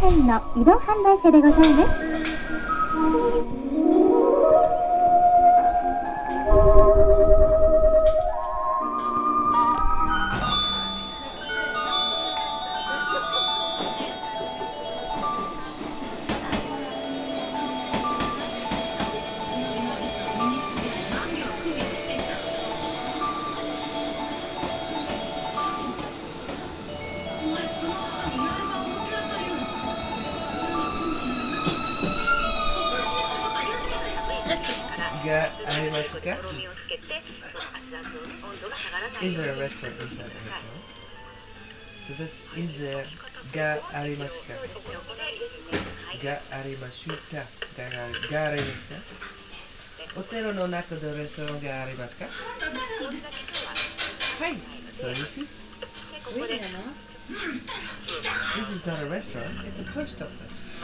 線の移動販売車でございます。がありますかとろみをつけてその熱々の温度が下がらない Is よう there に a restaurant inside the hotel? So that's is there がありますかそうですねお答えですねはいがありますかががありますかホテルの中でレストランがありますかはい、そうですよ。でここで This is not a restaurant, it's a post office.